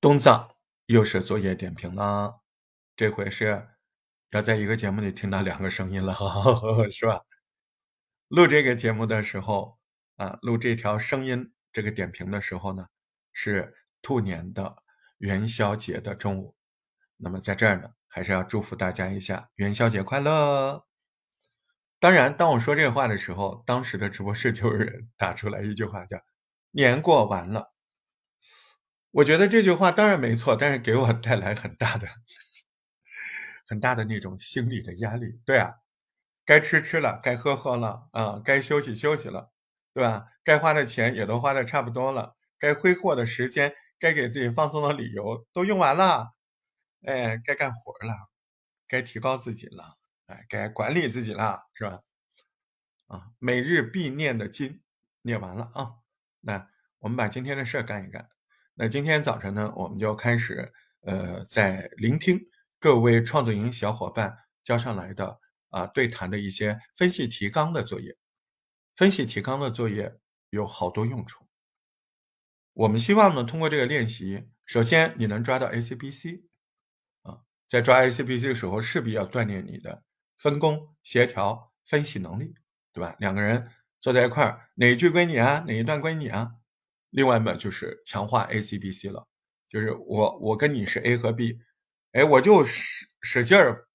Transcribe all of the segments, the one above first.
东藏又是作业点评了，这回是要在一个节目里听到两个声音了，是吧？录这个节目的时候啊，录这条声音这个点评的时候呢，是兔年的元宵节的中午。那么在这儿呢，还是要祝福大家一下元宵节快乐。当然，当我说这话的时候，当时的直播室就有人打出来一句话，叫“年过完了”。我觉得这句话当然没错，但是给我带来很大的、很大的那种心理的压力。对啊，该吃吃了，该喝喝了，啊，该休息休息了，对吧？该花的钱也都花的差不多了，该挥霍的时间，该给自己放松的理由都用完了，哎，该干活了，该提高自己了，哎，该管理自己了，是吧？啊，每日必念的经念完了啊，那我们把今天的事儿干一干。那今天早晨呢，我们就开始，呃，在聆听各位创作营小伙伴交上来的啊对谈的一些分析提纲的作业。分析提纲的作业有好多用处。我们希望呢，通过这个练习，首先你能抓到 A、C、B、C，啊，在抓 A、C、B、C 的时候，势必要锻炼你的分工、协调、分析能力，对吧？两个人坐在一块儿，哪一句归你啊？哪一段归你啊？另外嘛，就是强化 A C B C 了，就是我我跟你是 A 和 B，哎，我就使使劲儿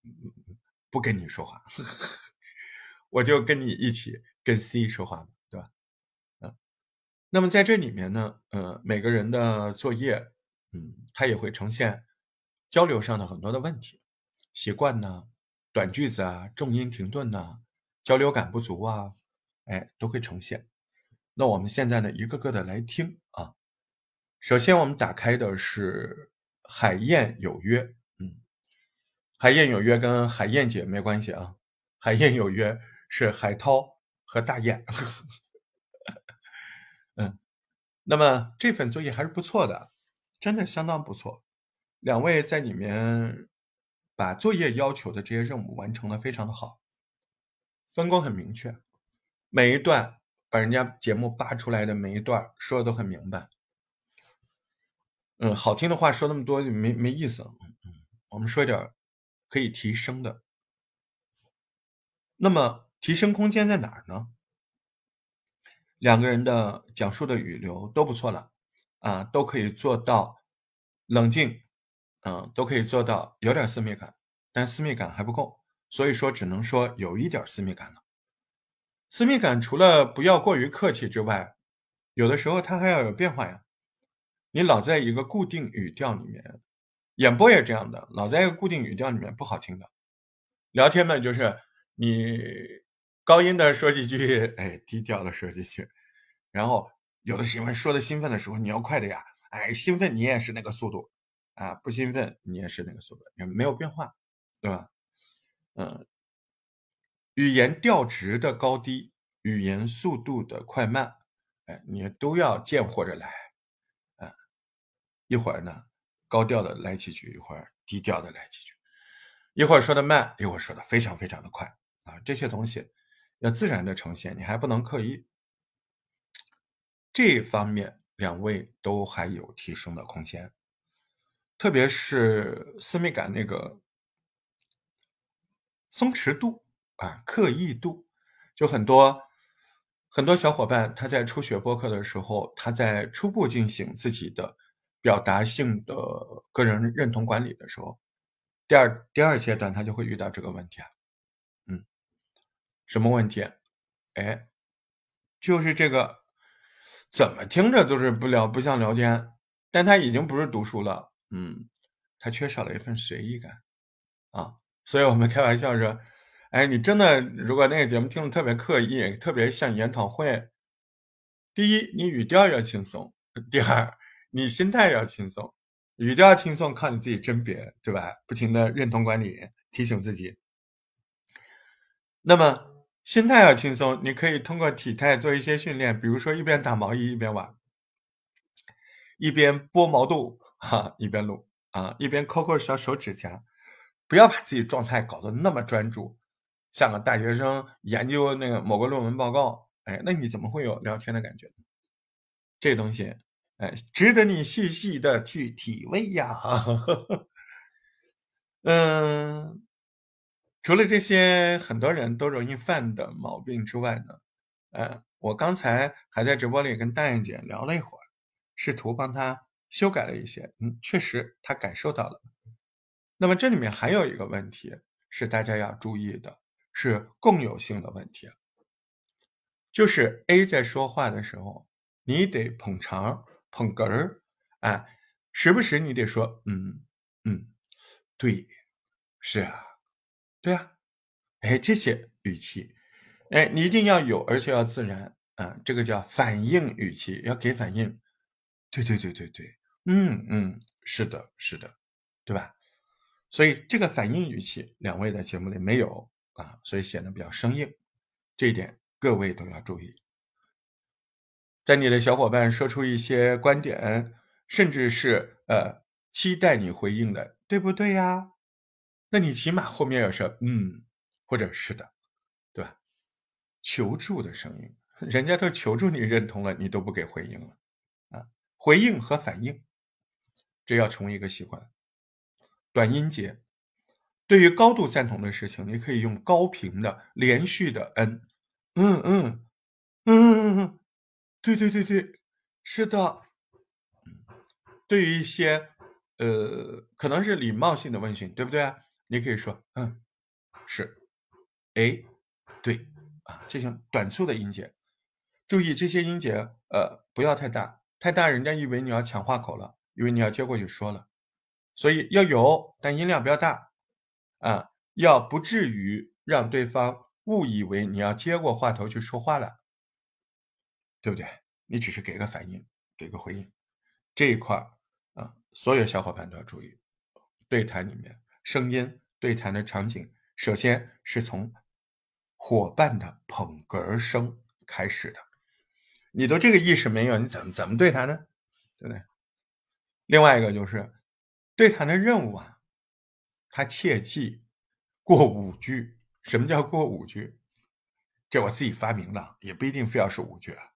不跟你说话，我就跟你一起跟 C 说话嘛对吧？嗯，那么在这里面呢，呃，每个人的作业，嗯，他也会呈现交流上的很多的问题，习惯呢，短句子啊，重音停顿呐，交流感不足啊，哎，都会呈现。那我们现在呢，一个个的来听啊。首先，我们打开的是《海燕有约》。嗯，《海燕有约》跟海燕姐没关系啊，《海燕有约》是海涛和大雁。嗯，那么这份作业还是不错的，真的相当不错。两位在里面把作业要求的这些任务完成的非常的好，分工很明确，每一段。把人家节目扒出来的每一段说的都很明白，嗯，好听的话说那么多就没没意思了。嗯，我们说一点可以提升的。那么提升空间在哪儿呢？两个人的讲述的语流都不错了啊，都可以做到冷静，嗯，都可以做到有点私密感，但私密感还不够，所以说只能说有一点私密感了。私密感除了不要过于客气之外，有的时候它还要有变化呀。你老在一个固定语调里面，演播也这样的，老在一个固定语调里面不好听的。聊天呢，就是你高音的说几句，哎，低调的说几句，然后有的时候说的兴奋的时候你要快的呀，哎，兴奋你也是那个速度啊，不兴奋你也是那个速度，没有变化，对吧？嗯。语言调值的高低，语言速度的快慢，哎，你都要见或者来，啊，一会儿呢高调的来几句，一会儿低调的来几句，一会儿说的慢，一会儿说的非常非常的快，啊，这些东西要自然的呈现，你还不能刻意。这方面两位都还有提升的空间，特别是私密感那个松弛度。啊，刻意度，就很多很多小伙伴，他在初学播客的时候，他在初步进行自己的表达性的个人认同管理的时候，第二第二阶段他就会遇到这个问题啊，嗯，什么问题？哎，就是这个怎么听着都是不聊不像聊天，但他已经不是读书了，嗯，他缺少了一份随意感啊，所以我们开玩笑说。哎，你真的，如果那个节目听的特别刻意，特别像研讨会，第一，你语调要轻松；第二，你心态要轻松。语调轻松靠你自己甄别，对吧？不停的认同管理，提醒自己。那么心态要轻松，你可以通过体态做一些训练，比如说一边打毛衣一边玩，一边拨毛肚哈，一边录啊，一边抠抠小手指甲，不要把自己状态搞得那么专注。像个大学生研究那个某个论文报告，哎，那你怎么会有聊天的感觉？这东西，哎，值得你细细的去体味呀。嗯，除了这些很多人都容易犯的毛病之外呢，呃，我刚才还在直播里跟大雁姐聊了一会儿，试图帮她修改了一些。嗯，确实她感受到了。那么这里面还有一个问题是大家要注意的，是共有性的问题，就是 A 在说话的时候，你得捧场、捧哏儿，哎，时不时你得说，嗯嗯。对，是啊，对啊，哎，这些语气，哎，你一定要有，而且要自然啊，这个叫反应语气，要给反应。对对对对对，嗯嗯，是的，是的，对吧？所以这个反应语气，两位在节目里没有啊，所以显得比较生硬，这一点各位都要注意。在你的小伙伴说出一些观点，甚至是呃期待你回应的。对不对呀？那你起码后面要说嗯，或者是的，对吧？求助的声音，人家都求助你认同了，你都不给回应了啊！回应和反应，这要成为一个习惯。短音节，对于高度赞同的事情，你可以用高频的连续的嗯嗯嗯嗯嗯嗯，对对对对，是的。对于一些。呃，可能是礼貌性的问询，对不对？你可以说，嗯，是，哎，对，啊，这种短促的音节，注意这些音节，呃，不要太大，太大人家以为你要抢话口了，以为你要接过去说了，所以要有，但音量不要大，啊，要不至于让对方误以为你要接过话头去说话了，对不对？你只是给个反应，给个回应，这一块啊。所有小伙伴都要注意，对谈里面声音、对谈的场景，首先是从伙伴的捧哏声开始的。你都这个意识没有，你怎么怎么对谈呢？对不对？另外一个就是对谈的任务啊，他切记过五句。什么叫过五句？这我自己发明的，也不一定非要是五句啊。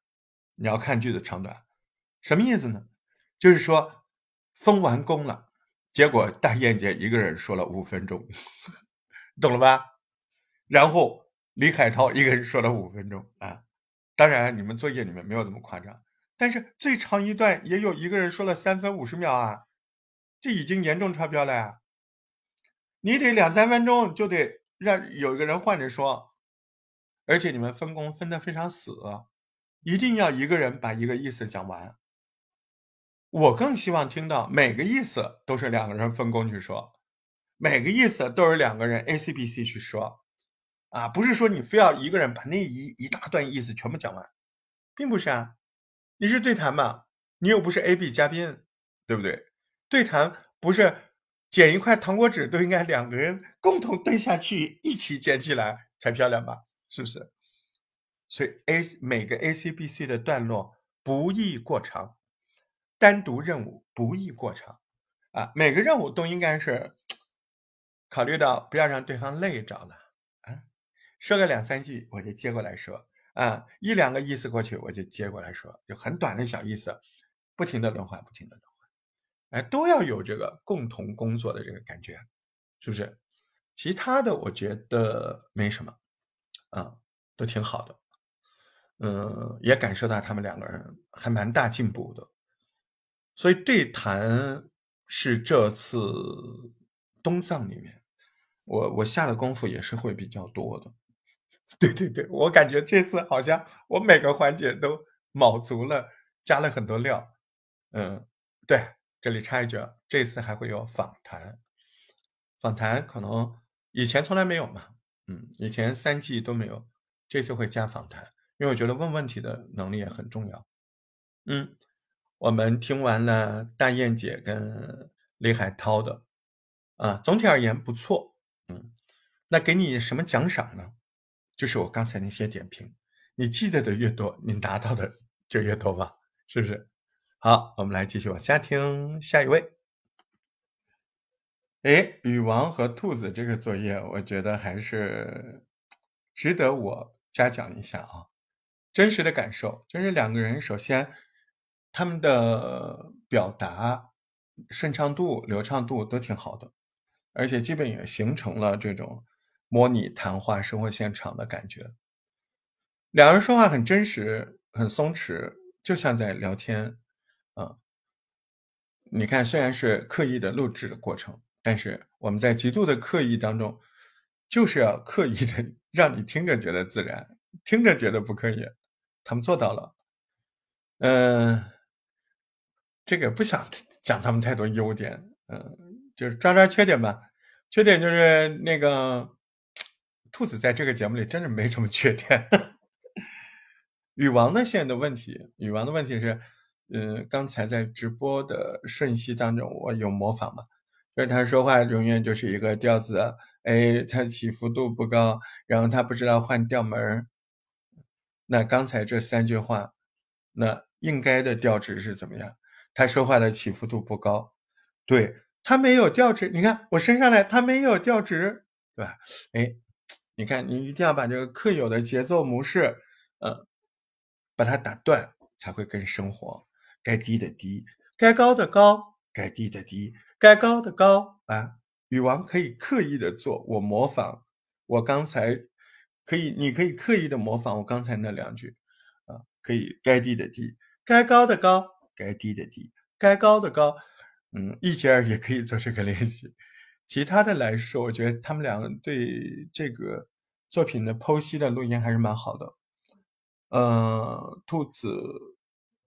你要看句子长短，什么意思呢？就是说。封完工了，结果大燕姐一个人说了五分钟，懂了吧？然后李海涛一个人说了五分钟啊。当然，你们作业里面没有这么夸张，但是最长一段也有一个人说了三分五十秒啊，这已经严重超标了呀。你得两三分钟就得让有一个人换着说，而且你们分工分得非常死，一定要一个人把一个意思讲完。我更希望听到每个意思都是两个人分工去说，每个意思都是两个人 A C B C 去说，啊，不是说你非要一个人把那一一大段意思全部讲完，并不是啊，你是对谈嘛，你又不是 A B 嘉宾，对不对？对谈不是剪一块糖果纸都应该两个人共同蹲下去一起捡起来才漂亮吧？是不是？所以 A 每个 A C B C 的段落不宜过长。单独任务不宜过长，啊，每个任务都应该是考虑到不要让对方累着了，啊，说个两三句我就接过来说，啊，一两个意思过去我就接过来说，就很短的小意思，不停的轮换，不停的轮，哎，都要有这个共同工作的这个感觉，是不是？其他的我觉得没什么，啊，都挺好的，嗯，也感受到他们两个人还蛮大进步的。所以对谈是这次东藏里面，我我下的功夫也是会比较多的。对对对，我感觉这次好像我每个环节都卯足了，加了很多料。嗯，对，这里插一句，这次还会有访谈，访谈可能以前从来没有嘛，嗯，以前三季都没有，这次会加访谈，因为我觉得问问题的能力也很重要。嗯。我们听完了大雁姐跟李海涛的，啊，总体而言不错，嗯，那给你什么奖赏呢？就是我刚才那些点评，你记得的越多，你拿到的就越多吧，是不是？好，我们来继续往下听下一位。哎，禹王和兔子这个作业，我觉得还是值得我嘉奖一下啊，真实的感受就是两个人首先。他们的表达顺畅度、流畅度都挺好的，而且基本也形成了这种模拟谈话、生活现场的感觉。两人说话很真实、很松弛，就像在聊天。你看，虽然是刻意的录制的过程，但是我们在极度的刻意当中，就是要刻意的让你听着觉得自然，听着觉得不刻意。他们做到了。嗯，这个不想 讲他们太多优点，嗯，就是抓抓缺点吧。缺点就是那个兔子在这个节目里真的没什么缺点。女王的，现的问题，女王的问题是。嗯，刚才在直播的瞬息当中，我有模仿嘛？就是他说话永远就是一个调子，哎，他起伏度不高，然后他不知道换调门儿那刚才这三句话，那应该的调值是怎么样？他说话的起伏度不高，对他没有调值。你看我升上来，他没有调值，对吧？哎，你看你一定要把这个刻有的节奏模式，呃，把它打断，才会更生活。该低的低，该高的高，该低的低，该高的高啊！女王可以刻意的做，我模仿，我刚才可以，你可以刻意的模仿我刚才那两句啊，可以该低的低，该高的高，该低的低，该高的高。嗯，一杰儿也可以做这个练习。其他的来说，我觉得他们两个对这个作品的剖析的录音还是蛮好的。嗯，兔子。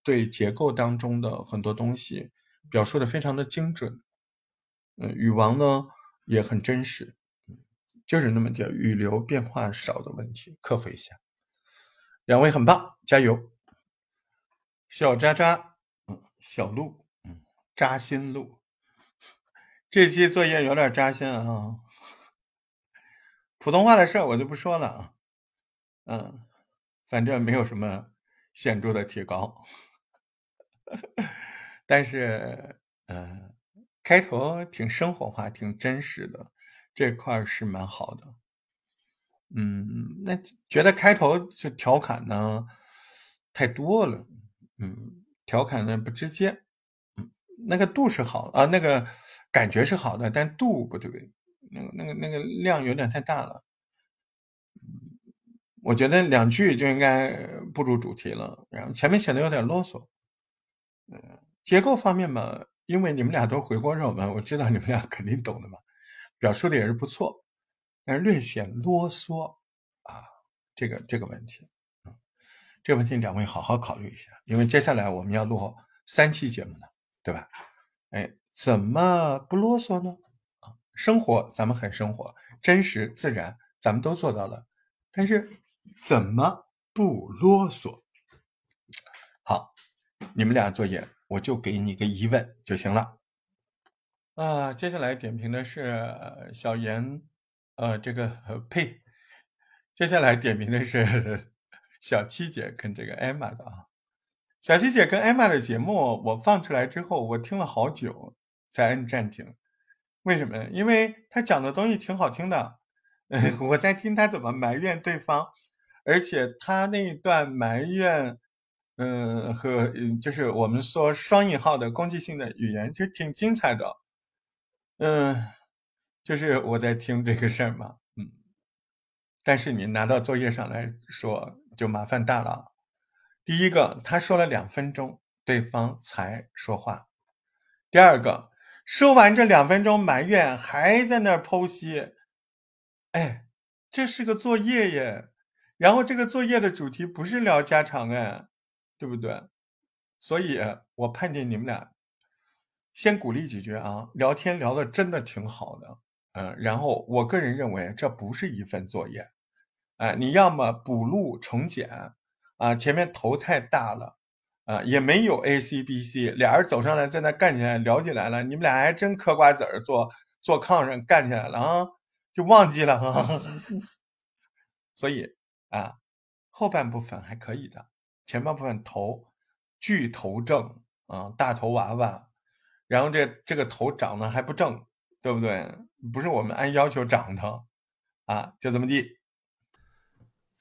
对结构当中的很多东西表述的非常的精准，嗯，语王呢也很真实，就是那么点语流变化少的问题，克服一下。两位很棒，加油！小渣渣，嗯，小鹿，嗯，扎心鹿，这期作业有点扎心啊。普通话的事儿我就不说了啊，嗯，反正没有什么显著的提高。但是，呃，开头挺生活化、挺真实的，这块是蛮好的。嗯，那觉得开头就调侃呢太多了，嗯，调侃呢不直接，嗯，那个度是好啊，那个感觉是好的，但度不对，那个那个那个量有点太大了。嗯，我觉得两句就应该步入主题了，然后前面显得有点啰嗦。嗯，结构方面嘛，因为你们俩都回过肉嘛，我知道你们俩肯定懂的嘛，表述的也是不错，但是略显啰嗦啊，这个这个问题，嗯，这个问题两位好好考虑一下，因为接下来我们要录三期节目呢，对吧？哎，怎么不啰嗦呢？啊，生活咱们很生活，真实自然，咱们都做到了，但是怎么不啰嗦？好。你们俩作业，我就给你个疑问就行了。啊，接下来点评的是小严，呃，这个呸，接下来点评的是小七姐跟这个艾玛的啊。小七姐跟艾玛的节目，我放出来之后，我听了好久才摁暂停。为什么？因为他讲的东西挺好听的。嗯，我在听他怎么埋怨对方，而且他那一段埋怨。嗯，和，就是我们说双引号的攻击性的语言，就挺精彩的。嗯，就是我在听这个事儿嘛，嗯。但是你拿到作业上来说，就麻烦大了。第一个，他说了两分钟，对方才说话；第二个，说完这两分钟埋怨，还在那儿剖析。哎，这是个作业耶。然后这个作业的主题不是聊家常哎。对不对？所以我判定你们俩先鼓励几句啊，聊天聊的真的挺好的，嗯，然后我个人认为这不是一份作业，哎，你要么补录重剪，啊，前面头太大了，啊，也没有 A C B C，俩人走上来在那干起来聊起来了，你们俩还真嗑瓜子儿坐坐炕上干起来了啊，就忘记了哈 所以啊，后半部分还可以的。前半部分头巨头正啊，大头娃娃，然后这这个头长得还不正，对不对？不是我们按要求长的啊，就这么地。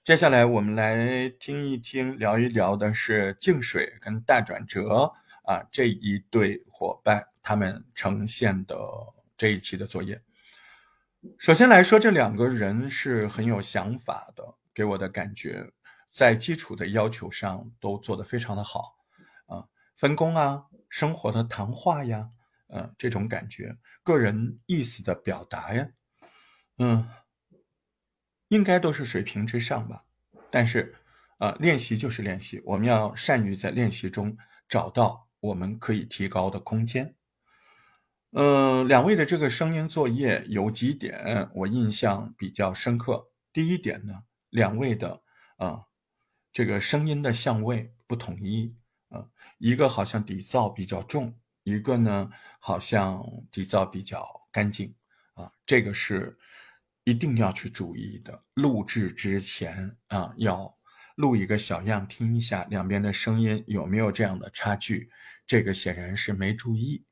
接下来我们来听一听、聊一聊的是静水跟大转折啊这一对伙伴他们呈现的这一期的作业。首先来说，这两个人是很有想法的，给我的感觉在基础的要求上都做得非常的好啊，分工啊，生活的谈话呀，呃，这种感觉，个人意思的表达呀，嗯。应该都是水平之上吧，但是，呃，练习就是练习，我们要善于在练习中找到我们可以提高的空间。嗯，两位的这个声音作业有几点我印象比较深刻。第一点呢，两位的啊，这个声音的相位不统一，啊，一个好像底噪比较重，一个呢好像底噪比较干净，啊，这个是。一定要去注意的，录制之前啊，要录一个小样听一下两边的声音有没有这样的差距。这个显然是没注意，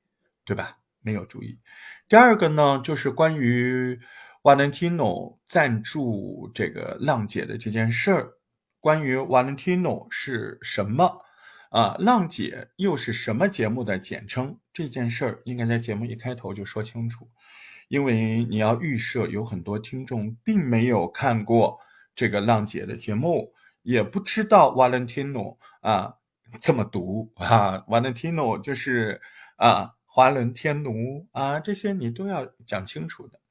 对吧？没有注意。第二个呢，就是关于 Valentino 赞助这个浪姐的这件事儿。关于 Valentino 是什么啊？浪姐又是什么节目的简称？这件事儿应该在节目一开头就说清楚。因为你要预设有很多听众并没有看过这个浪姐的节目，也不知道 Valentino 啊这么读啊，Valentino 就是啊华伦天奴啊，这些你都要讲清楚的。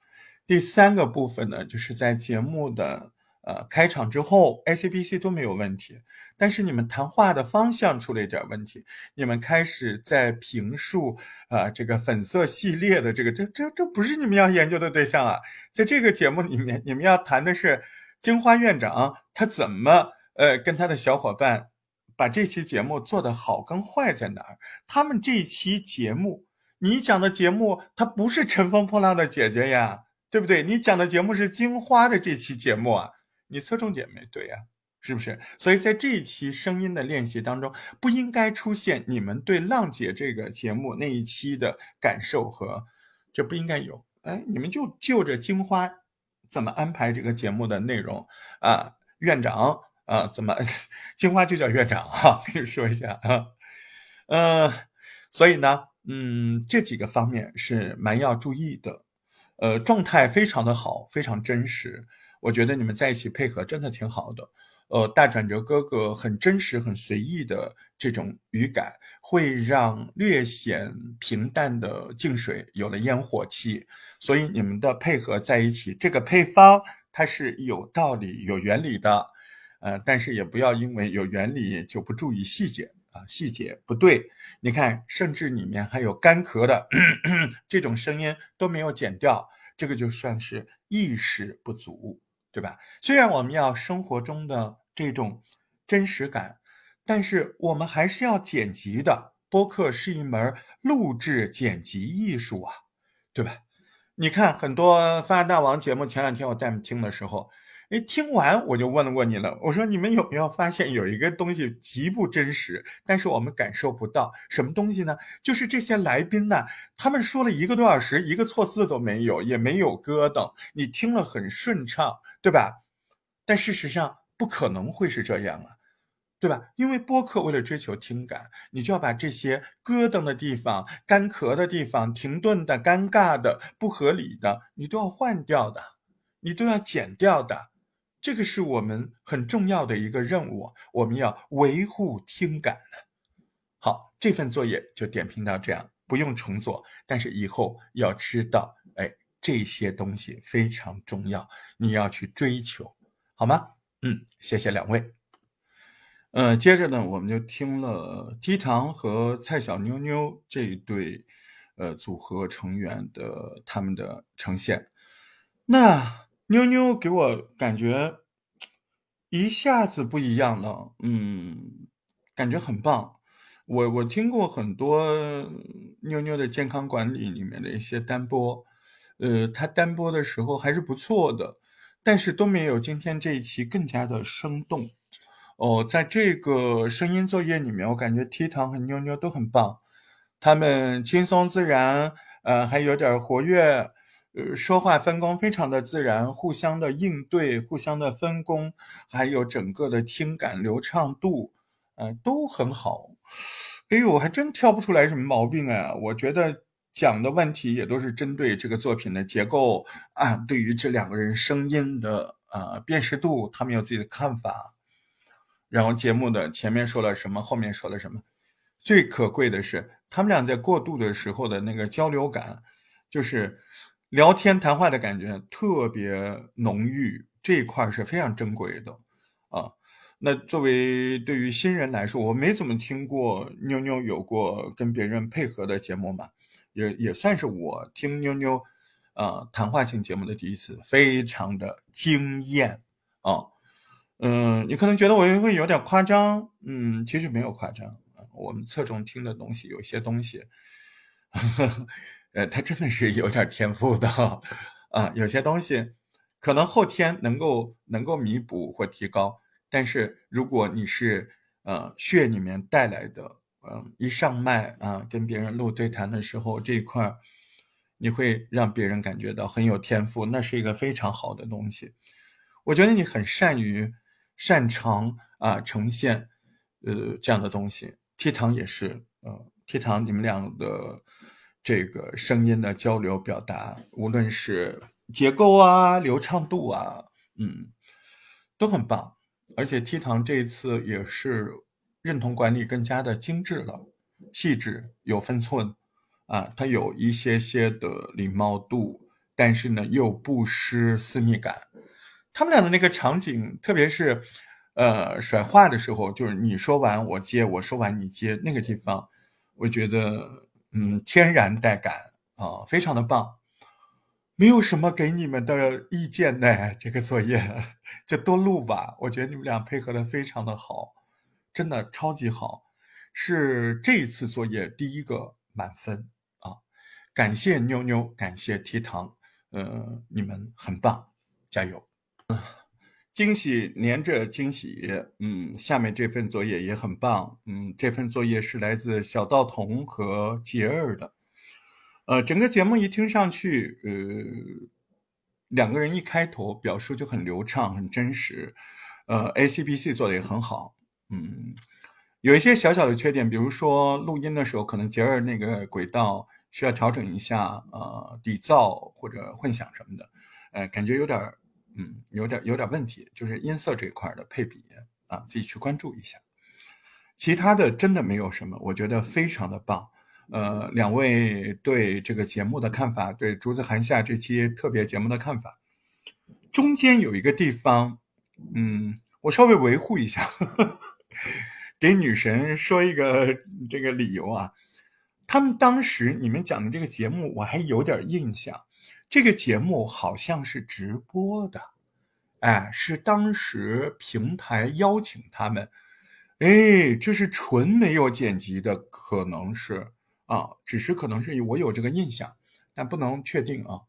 第三个部分呢，就是在节目的。呃，开场之后，A、C、B、C 都没有问题，但是你们谈话的方向出了一点问题。你们开始在评述啊，这个粉色系列的这个，这这这不是你们要研究的对象啊。在这个节目里面，你们要谈的是金花院长他怎么呃跟他的小伙伴把这期节目做得好跟坏在哪儿。他们这期节目，你讲的节目，它不是乘风破浪的姐姐呀，对不对？你讲的节目是金花的这期节目啊。你侧重点没对呀，是不是？所以在这一期声音的练习当中，不应该出现你们对浪姐这个节目那一期的感受和，这不应该有。哎，你们就就着金花怎么安排这个节目的内容啊？院长啊，怎么 金花就叫院长啊？跟你说一下啊，呃，所以呢，嗯，这几个方面是蛮要注意的，呃，状态非常的好，非常真实。我觉得你们在一起配合真的挺好的，呃，大转折哥哥很真实、很随意的这种语感，会让略显平淡的静水有了烟火气，所以你们的配合在一起，这个配方它是有道理、有原理的，呃，但是也不要因为有原理就不注意细节啊，细节不对，你看，甚至里面还有干咳的 这种声音都没有剪掉，这个就算是意识不足。对吧？虽然我们要生活中的这种真实感，但是我们还是要剪辑的。播客是一门录制剪辑艺术啊，对吧？你看很多发大王节目，前两天我带你们听的时候。哎，听完我就问过你了。我说你们有没有发现有一个东西极不真实，但是我们感受不到什么东西呢？就是这些来宾呢，他们说了一个多小时，一个错字都没有，也没有咯噔，你听了很顺畅，对吧？但事实上不可能会是这样啊，对吧？因为播客为了追求听感，你就要把这些咯噔的地方、干咳的地方、停顿的、尴尬的、不合理的，你都要换掉的，你都要剪掉的。这个是我们很重要的一个任务，我们要维护听感的。好，这份作业就点评到这样，不用重做，但是以后要知道，这些东西非常重要，你要去追求，好吗？嗯，谢谢两位。呃，接着呢，我们就听了姬糖和蔡小妞妞这一对呃组合成员的他们的呈现，那。妞妞给我感觉一下子不一样了，嗯，感觉很棒。我我听过很多妞妞的健康管理里面的一些单播，呃，他单播的时候还是不错的，但是都没有今天这一期更加的生动。哦，在这个声音作业里面，我感觉 T 糖和妞妞都很棒，他们轻松自然，呃，还有点活跃。呃，说话分工非常的自然，互相的应对，互相的分工，还有整个的听感流畅度，呃，都很好。哎呦，还真挑不出来什么毛病啊！我觉得讲的问题也都是针对这个作品的结构啊，对于这两个人声音的啊辨识度，他们有自己的看法。然后节目的前面说了什么，后面说了什么，最可贵的是他们俩在过渡的时候的那个交流感，就是。聊天谈话的感觉特别浓郁，这一块是非常珍贵的啊。那作为对于新人来说，我没怎么听过妞妞有过跟别人配合的节目嘛，也也算是我听妞妞啊谈话性节目的第一次，非常的惊艳啊。嗯，你可能觉得我会有点夸张，嗯，其实没有夸张。我们侧重听的东西，有些东西。呃，他真的是有点天赋的啊，有些东西可能后天能够能够弥补或提高，但是如果你是呃血里面带来的，嗯，一上麦啊，跟别人录对谈的时候这一块，你会让别人感觉到很有天赋，那是一个非常好的东西。我觉得你很善于擅长啊呈现呃这样的东西，T 糖也是，呃，T 糖你们俩的。这个声音的交流表达，无论是结构啊、流畅度啊，嗯，都很棒。而且 T 堂这一次也是认同管理更加的精致了、细致、有分寸啊。它有一些些的礼貌度，但是呢又不失私密感。他们俩的那个场景，特别是呃甩话的时候，就是你说完我接，我说完你接，那个地方，我觉得。嗯，天然带感啊，非常的棒，没有什么给你们的意见呢。这个作业 就多录吧，我觉得你们俩配合的非常的好，真的超级好，是这一次作业第一个满分啊！感谢妞妞，感谢提糖，呃，你们很棒，加油！惊喜连着惊喜，嗯，下面这份作业也很棒，嗯，这份作业是来自小道童和杰儿的，呃，整个节目一听上去，呃，两个人一开头表述就很流畅、很真实，呃，A C B C 做的也很好，嗯，有一些小小的缺点，比如说录音的时候可能杰尔那个轨道需要调整一下，呃，底噪或者混响什么的，呃，感觉有点。嗯，有点有点问题，就是音色这一块的配比啊，自己去关注一下。其他的真的没有什么，我觉得非常的棒。呃，两位对这个节目的看法，对《竹子寒夏》这期特别节目的看法，中间有一个地方，嗯，我稍微维护一下，呵呵 给女神说一个这个理由啊。他们当时你们讲的这个节目，我还有点印象。这个节目好像是直播的，哎，是当时平台邀请他们，哎，这是纯没有剪辑的，可能是啊，只是可能是我有这个印象，但不能确定啊。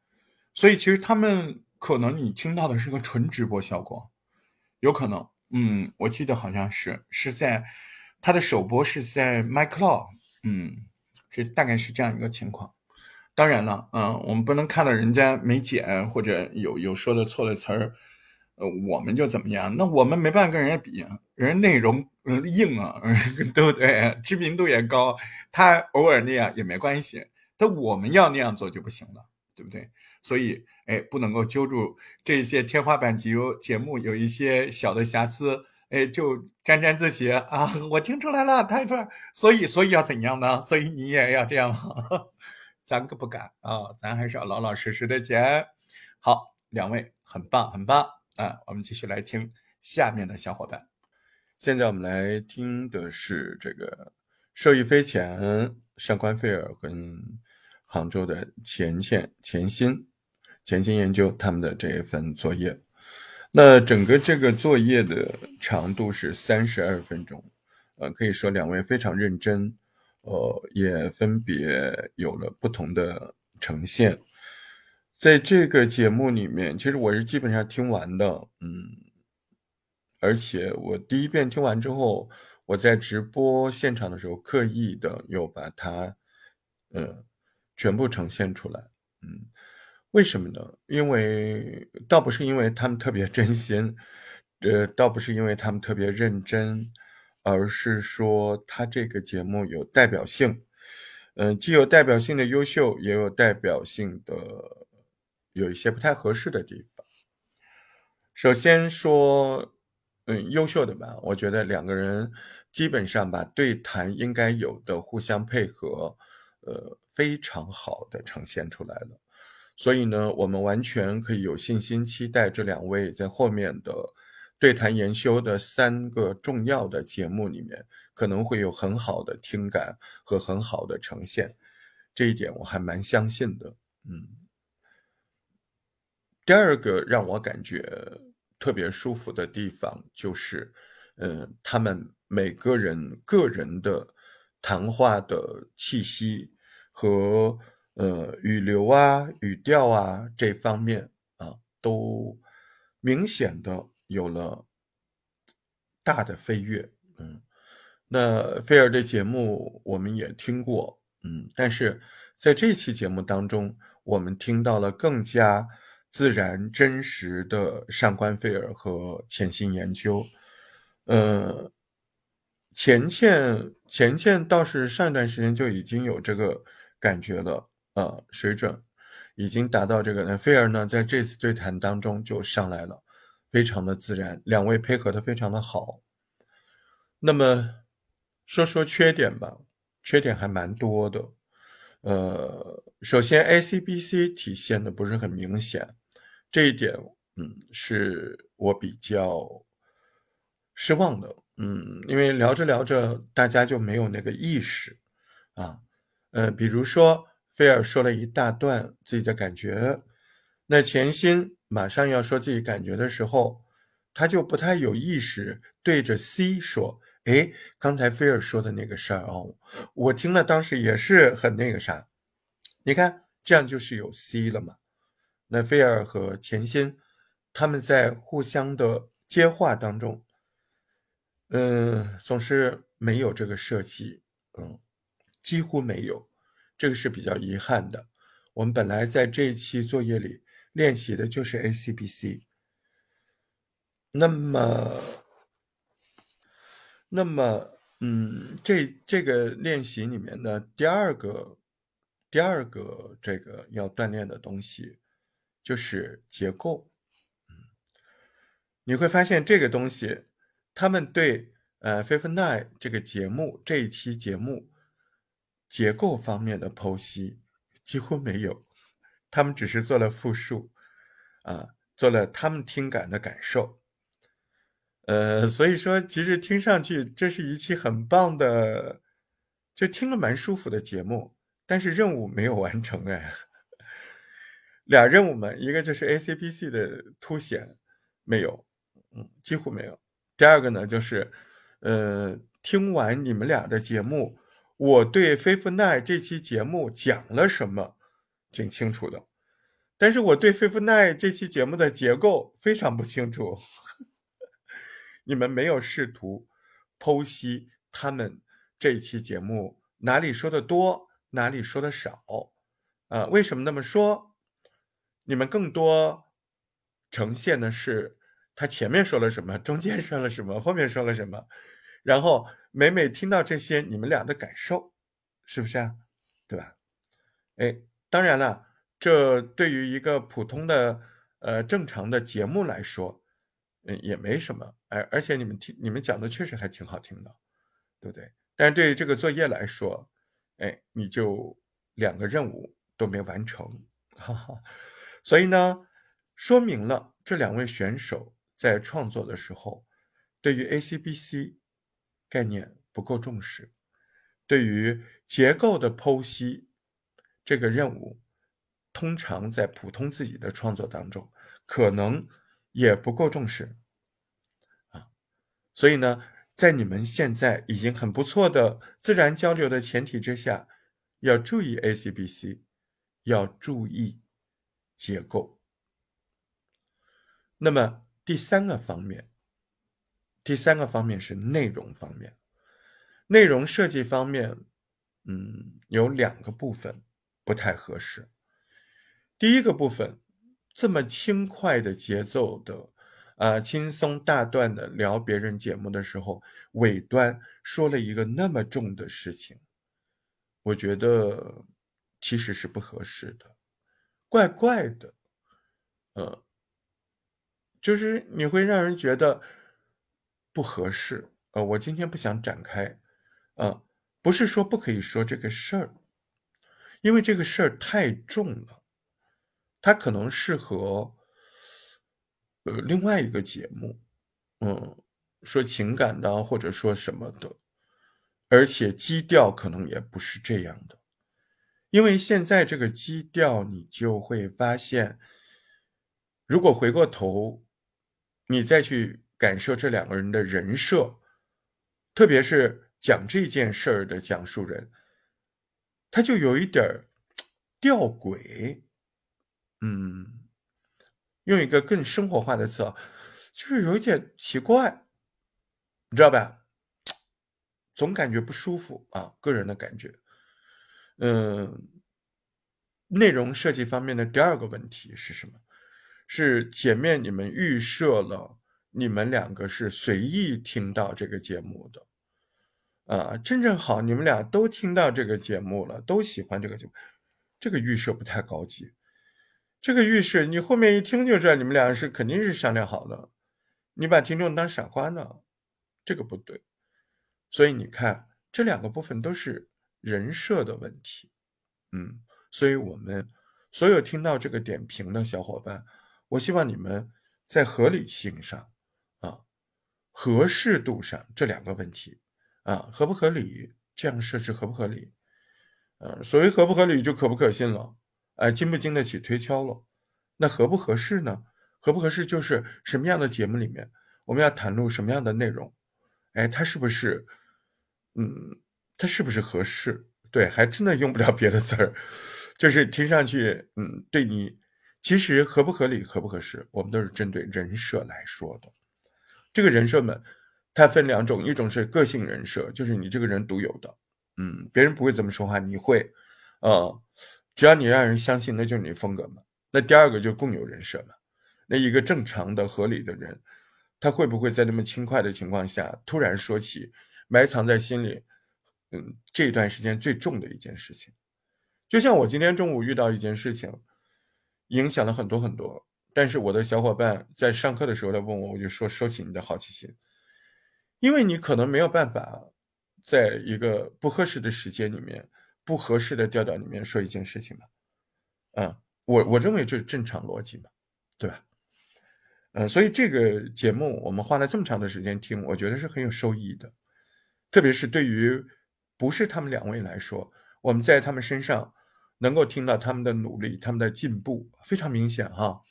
所以其实他们可能你听到的是个纯直播效果，有可能，嗯，我记得好像是是在他的首播是在 MyCloud，嗯，是大概是这样一个情况。当然了，嗯，我们不能看到人家没剪或者有有说的错的词儿，呃，我们就怎么样？那我们没办法跟人家比啊，人家内容硬啊，对不对？知名度也高，他偶尔那样也没关系，但我们要那样做就不行了，对不对？所以，哎，不能够揪住这些天花板级节目有一些小的瑕疵，哎，就沾沾自喜啊！我听出来了，太错，所以，所以要怎样呢？所以你也要这样。咱可不敢啊，咱还是要老老实实的剪。好，两位很棒，很棒啊！我们继续来听下面的小伙伴。现在我们来听的是这个受益匪浅、上官菲尔跟杭州的钱钱钱鑫、钱鑫研究他们的这一份作业。那整个这个作业的长度是三十二分钟，呃，可以说两位非常认真。呃，也分别有了不同的呈现，在这个节目里面，其实我是基本上听完的，嗯，而且我第一遍听完之后，我在直播现场的时候，刻意的又把它，呃，全部呈现出来，嗯，为什么呢？因为倒不是因为他们特别真心，呃，倒不是因为他们特别认真，而是说他这个节目有代表性，嗯，既有代表性的优秀，也有代表性的有一些不太合适的地方。首先说，嗯，优秀的吧，我觉得两个人基本上把对谈应该有的互相配合，呃，非常好的呈现出来了。所以呢，我们完全可以有信心期待这两位在后面的对谈研修的三个重要的节目里面，可能会有很好的听感和很好的呈现。这一点我还蛮相信的。嗯，第二个让我感觉特别舒服的地方就是，嗯，他们每个人个人的谈话的气息和。呃，语流啊，语调啊，这方面啊，都明显的有了大的飞跃。嗯，那菲尔的节目我们也听过，嗯，但是在这期节目当中，我们听到了更加自然、真实的上官菲尔和潜心研究。呃，钱倩，钱倩倒是上一段时间就已经有这个感觉了。呃，水准已经达到这个。那菲尔呢，在这次对谈当中就上来了，非常的自然，两位配合的非常的好。那么说说缺点吧，缺点还蛮多的。呃，首先 ACBC 体现的不是很明显，这一点，嗯，是我比较失望的。嗯，因为聊着聊着，大家就没有那个意识啊。呃，比如说。菲尔说了一大段自己的感觉，那钱鑫马上要说自己感觉的时候，他就不太有意识对着 C 说：“哎，刚才菲尔说的那个事儿哦，我听了当时也是很那个啥。你看，这样就是有 C 了嘛？那菲尔和钱鑫他们在互相的接话当中，嗯，总是没有这个设计，嗯，几乎没有。”这个是比较遗憾的。我们本来在这一期作业里练习的就是 ACBC。那么，那么，嗯，这这个练习里面的第二个，第二个这个要锻炼的东西就是结构。嗯，你会发现这个东西，他们对呃《Fifth Night》这个节目这一期节目。结构方面的剖析几乎没有，他们只是做了复述，啊，做了他们听感的感受，呃，所以说其实听上去这是一期很棒的，就听了蛮舒服的节目，但是任务没有完成哎，俩任务嘛，一个就是 ACPC 的凸显没有，嗯，几乎没有，第二个呢就是，呃，听完你们俩的节目。我对《菲夫奈》这期节目讲了什么，挺清楚的，但是我对《菲夫奈》这期节目的结构非常不清楚。你们没有试图剖析他们这一期节目哪里说的多，哪里说的少，啊，为什么那么说？你们更多呈现的是他前面说了什么，中间说了什么，后面说了什么。然后每每听到这些，你们俩的感受是不是啊？对吧？哎，当然了，这对于一个普通的呃正常的节目来说，嗯，也没什么。哎，而且你们听你们讲的确实还挺好听的，对不对？但是对于这个作业来说，哎，你就两个任务都没完成，哈哈。所以呢，说明了这两位选手在创作的时候，对于 ACBC。概念不够重视，对于结构的剖析这个任务，通常在普通自己的创作当中，可能也不够重视啊。所以呢，在你们现在已经很不错的自然交流的前提之下，要注意 ACBC，要注意结构。那么第三个方面。第三个方面是内容方面，内容设计方面，嗯，有两个部分不太合适。第一个部分，这么轻快的节奏的，啊，轻松大段的聊别人节目的时候，尾端说了一个那么重的事情，我觉得其实是不合适的，怪怪的，呃，就是你会让人觉得不合适。呃，我今天不想展开，呃，不是说不可以说这个事儿，因为这个事儿太重了，它可能适合呃另外一个节目，嗯，说情感的或者说什么的，而且基调可能也不是这样的，因为现在这个基调，你就会发现，如果回过头，你再去感受这两个人的人设。特别是讲这件事儿的讲述人，他就有一点吊诡，嗯，用一个更生活化的词，就是有一点奇怪，你知道吧？总感觉不舒服啊，个人的感觉。嗯，内容设计方面的第二个问题是什么？是前面你们预设了你们两个是随意听到这个节目的。啊，真正好，你们俩都听到这个节目了，都喜欢这个节目，这个预设不太高级。这个预设你后面一听就知道，你们俩是肯定是商量好的。你把听众当傻瓜呢，这个不对。所以你看，这两个部分都是人设的问题。嗯，所以我们所有听到这个点评的小伙伴，我希望你们在合理性上、合适度上这两个问题。啊，合不合理？这样设置合不合理？呃，所谓合不合理，就可不可信了，哎，经不经得起推敲了。那合不合适呢？合不合适就是什么样的节目里面，我们要谈论什么样的内容？哎，它是不是，嗯，它是不是合适？对，还真的用不了别的词儿，就是听上去，嗯，对你，其实合不合理、合不合适，我们都是针对人设来说的。这个人设们。它分两种，一种是个性人设，就是你这个人独有的，嗯，别人不会这么说话，你会，呃，只要你让人相信，那就是你风格嘛。那第二个就共有人设嘛。那一个正常的、合理的人，他会不会在那么轻快的情况下，突然说起埋藏在心里，嗯，这段时间最重的一件事情？就像我今天中午遇到一件事情，影响了很多很多，但是我的小伙伴在上课的时候来问我，我就说收起你的好奇心。因为你可能没有办法，在一个不合适的时间里面、不合适的调调里面说一件事情嘛，嗯，我我认为这是正常逻辑嘛，对吧？嗯，所以这个节目我们花了这么长的时间听，我觉得是很有收益的，特别是对于不是他们两位来说，我们在他们身上能够听到他们的努力、他们的进步非常明显哈。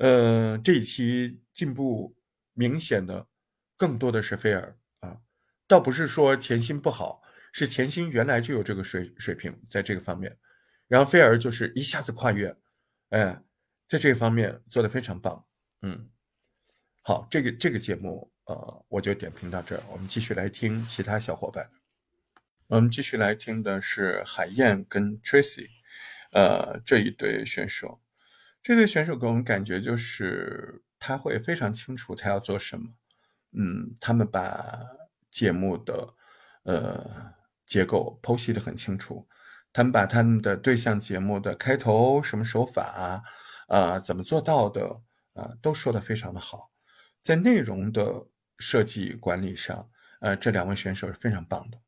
呃，这一期进步明显的。更多的是菲尔啊，倒不是说钱鑫不好，是钱鑫原来就有这个水水平在这个方面，然后菲尔就是一下子跨越，哎，在这方面做的非常棒，嗯，好，这个这个节目呃，我就点评到这儿，我们继续来听其他小伙伴，我们继续来听的是海燕跟 Tracy，呃，这一对选手，这对选手给我们感觉就是他会非常清楚他要做什么。嗯，他们把节目的呃结构剖析的很清楚，他们把他们的对象节目的开头什么手法啊，怎么做到的啊，都说的非常的好，在内容的设计管理上，呃，这两位选手是非常棒的，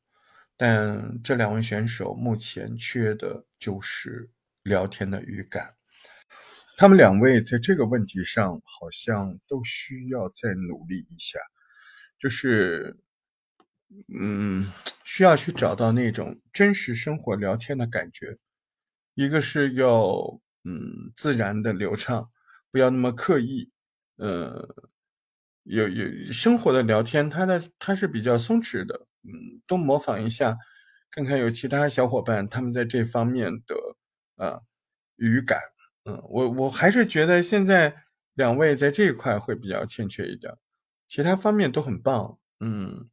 但这两位选手目前缺的就是聊天的语感。他们两位在这个问题上好像都需要再努力一下，就是，嗯，需要去找到那种真实生活聊天的感觉。一个是要，嗯，自然的流畅，不要那么刻意。呃，有有生活的聊天，它的它是比较松弛的。嗯，多模仿一下，看看有其他小伙伴他们在这方面的啊语感。嗯，我我还是觉得现在两位在这一块会比较欠缺一点，其他方面都很棒。嗯，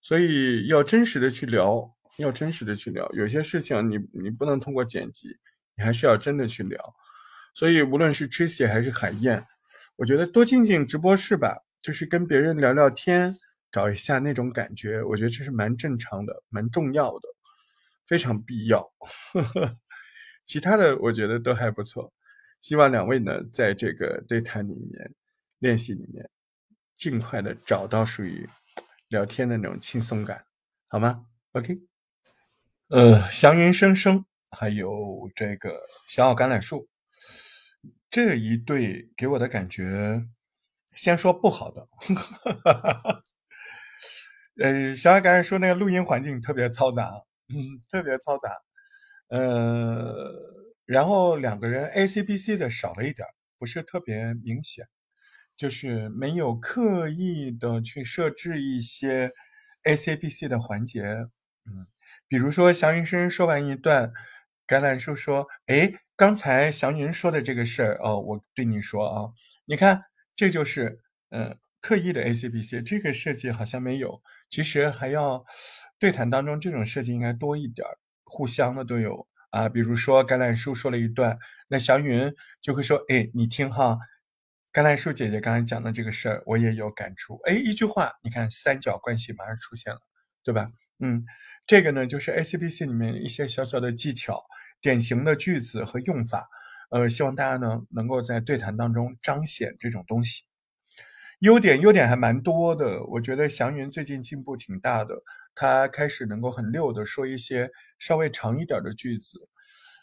所以要真实的去聊，要真实的去聊，有些事情你你不能通过剪辑，你还是要真的去聊。所以无论是 Tracy 还是海燕，我觉得多进进直播室吧，就是跟别人聊聊天，找一下那种感觉，我觉得这是蛮正常的，蛮重要的，非常必要。呵 呵其他的我觉得都还不错，希望两位呢在这个对谈里面、练习里面，尽快的找到属于聊天的那种轻松感，好吗？OK，呃，祥云生生还有这个小奥橄榄树这一对给我的感觉，先说不好的，呃，小小橄榄树那个录音环境特别嘈杂，嗯，特别嘈杂。呃，然后两个人 A C B C 的少了一点，不是特别明显，就是没有刻意的去设置一些 A C B C 的环节，嗯，比如说祥云生说完一段，橄榄树说：“哎，刚才祥云说的这个事儿哦，我对你说啊，你看这就是嗯刻意的 A C B C，这个设计好像没有，其实还要对谈当中这种设计应该多一点儿。”互相的都有啊，比如说橄榄树说了一段，那祥云就会说：“哎，你听哈，橄榄树姐姐刚才讲的这个事儿，我也有感触。”哎，一句话，你看三角关系马上出现了，对吧？嗯，这个呢就是 A C B C 里面一些小小的技巧、典型的句子和用法，呃，希望大家呢能够在对谈当中彰显这种东西。优点优点还蛮多的，我觉得祥云最近进步挺大的，他开始能够很溜的说一些稍微长一点的句子，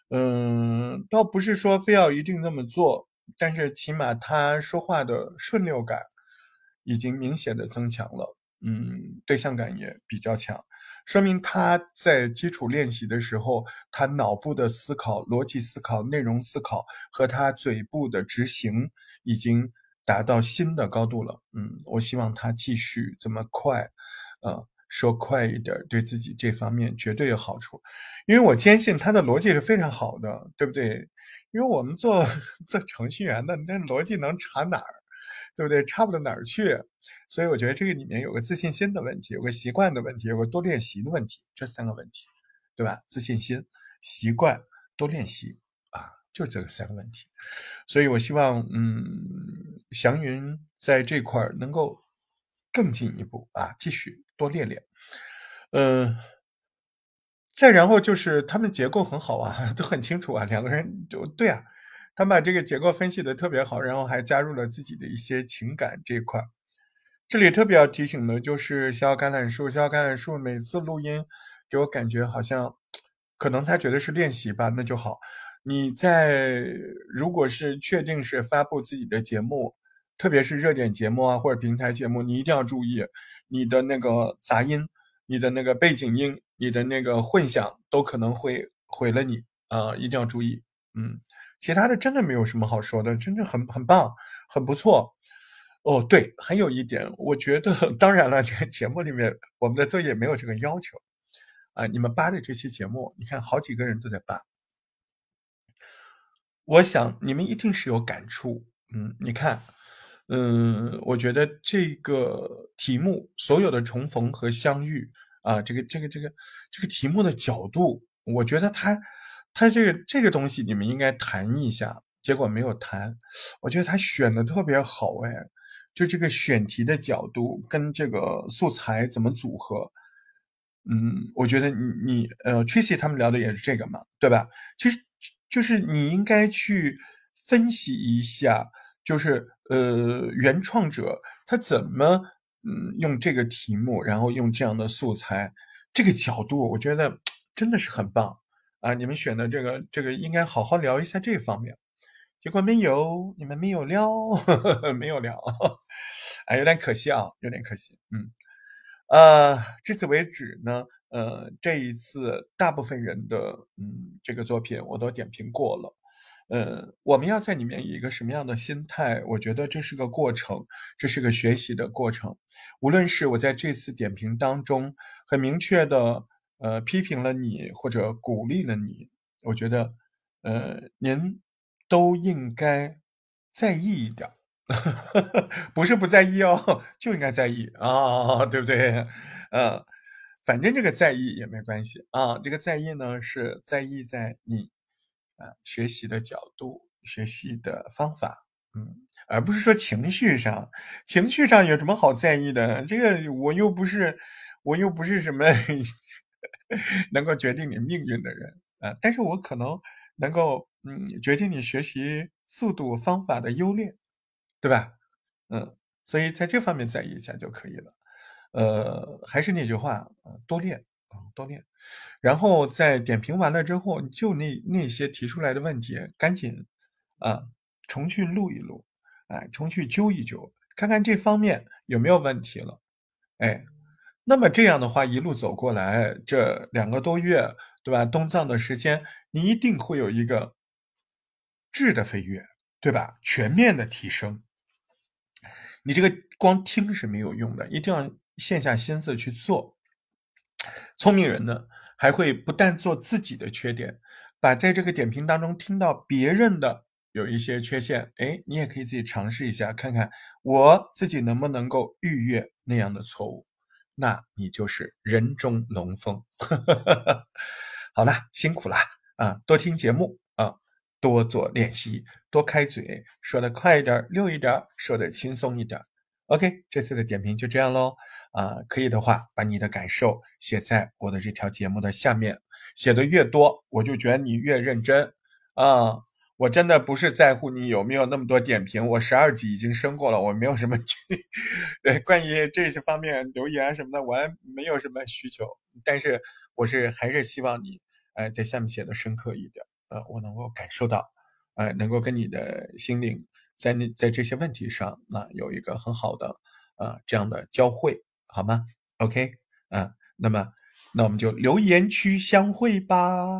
嗯，倒不是说非要一定那么做，但是起码他说话的顺溜感已经明显的增强了，嗯，对象感也比较强，说明他在基础练习的时候，他脑部的思考、逻辑思考、内容思考和他嘴部的执行已经。达到新的高度了，嗯，我希望他继续这么快，呃，说快一点，对自己这方面绝对有好处，因为我坚信他的逻辑是非常好的，对不对？因为我们做 做程序员的，那逻辑能差哪儿，对不对？差不到哪儿去，所以我觉得这个里面有个自信心的问题，有个习惯的问题，有个多练习的问题，这三个问题，对吧？自信心、习惯、多练习啊，就这三个问题，所以我希望，嗯。祥云在这块儿能够更进一步啊，继续多练练。嗯，再然后就是他们结构很好啊，都很清楚啊，两个人就对啊，他把这个结构分析的特别好，然后还加入了自己的一些情感这一块。这里特别要提醒的就是小橄榄树，小橄榄树每次录音给我感觉好像，可能他觉得是练习吧，那就好。你在如果是确定是发布自己的节目。特别是热点节目啊，或者平台节目，你一定要注意你的那个杂音、你的那个背景音、你的那个混响，都可能会毁了你啊！一定要注意。嗯，其他的真的没有什么好说的，真的很很棒，很不错。哦，对，还有一点，我觉得，当然了，这个节目里面我们的作业没有这个要求啊。你们扒的这期节目，你看好几个人都在扒，我想你们一定是有感触。嗯，你看。嗯，我觉得这个题目所有的重逢和相遇啊，这个这个这个这个题目的角度，我觉得他他这个这个东西你们应该谈一下，结果没有谈，我觉得他选的特别好哎，就这个选题的角度跟这个素材怎么组合，嗯，我觉得你你呃，Tracy 他们聊的也是这个嘛，对吧？其实就是你应该去分析一下。就是呃，原创者他怎么嗯用这个题目，然后用这样的素材，这个角度，我觉得 真的是很棒啊！你们选的这个这个应该好好聊一下这方面，结果没有，你们没有聊，没有聊，哎，有点可惜啊，有点可惜。嗯，呃，至此为止呢，呃，这一次大部分人的嗯这个作品我都点评过了。呃，我们要在里面以一个什么样的心态？我觉得这是个过程，这是个学习的过程。无论是我在这次点评当中很明确的呃批评了你，或者鼓励了你，我觉得呃您都应该在意一点，不是不在意哦，就应该在意啊，对不对？呃，反正这个在意也没关系啊，这个在意呢是在意在你。学习的角度，学习的方法，嗯，而不是说情绪上，情绪上有什么好在意的？这个我又不是，我又不是什么 能够决定你命运的人啊，但是我可能能够，嗯，决定你学习速度、方法的优劣，对吧？嗯，所以在这方面在意一下就可以了。呃，还是那句话，多练多练。然后在点评完了之后，就那那些提出来的问题，赶紧啊重去录一录，哎，重去揪一揪，看看这方面有没有问题了。哎，那么这样的话，一路走过来这两个多月，对吧？东藏的时间，你一定会有一个质的飞跃，对吧？全面的提升。你这个光听是没有用的，一定要。线下心思去做，聪明人呢还会不但做自己的缺点，把在这个点评当中听到别人的有一些缺陷，哎，你也可以自己尝试一下，看看我自己能不能够逾越那样的错误，那你就是人中龙凤。好了，辛苦啦啊，多听节目啊，多做练习，多开嘴，说的快一点，溜一点，说的轻松一点。OK，这次的点评就这样喽。啊，可以的话，把你的感受写在我的这条节目的下面，写的越多，我就觉得你越认真啊。我真的不是在乎你有没有那么多点评，我十二级已经升过了，我没有什么 对关于这些方面留言什么的，我还没有什么需求。但是我是还是希望你，呃，在下面写的深刻一点，呃，我能够感受到，呃，能够跟你的心灵在那在这些问题上，那有一个很好的，呃，这样的交汇。好吗？OK，嗯，那么，那我们就留言区相会吧。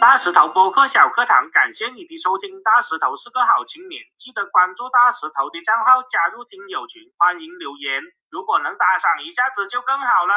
大石头播客小课堂，感谢你的收听。大石头是个好青年，记得关注大石头的账号，加入听友群，欢迎留言。如果能打赏一下子就更好了。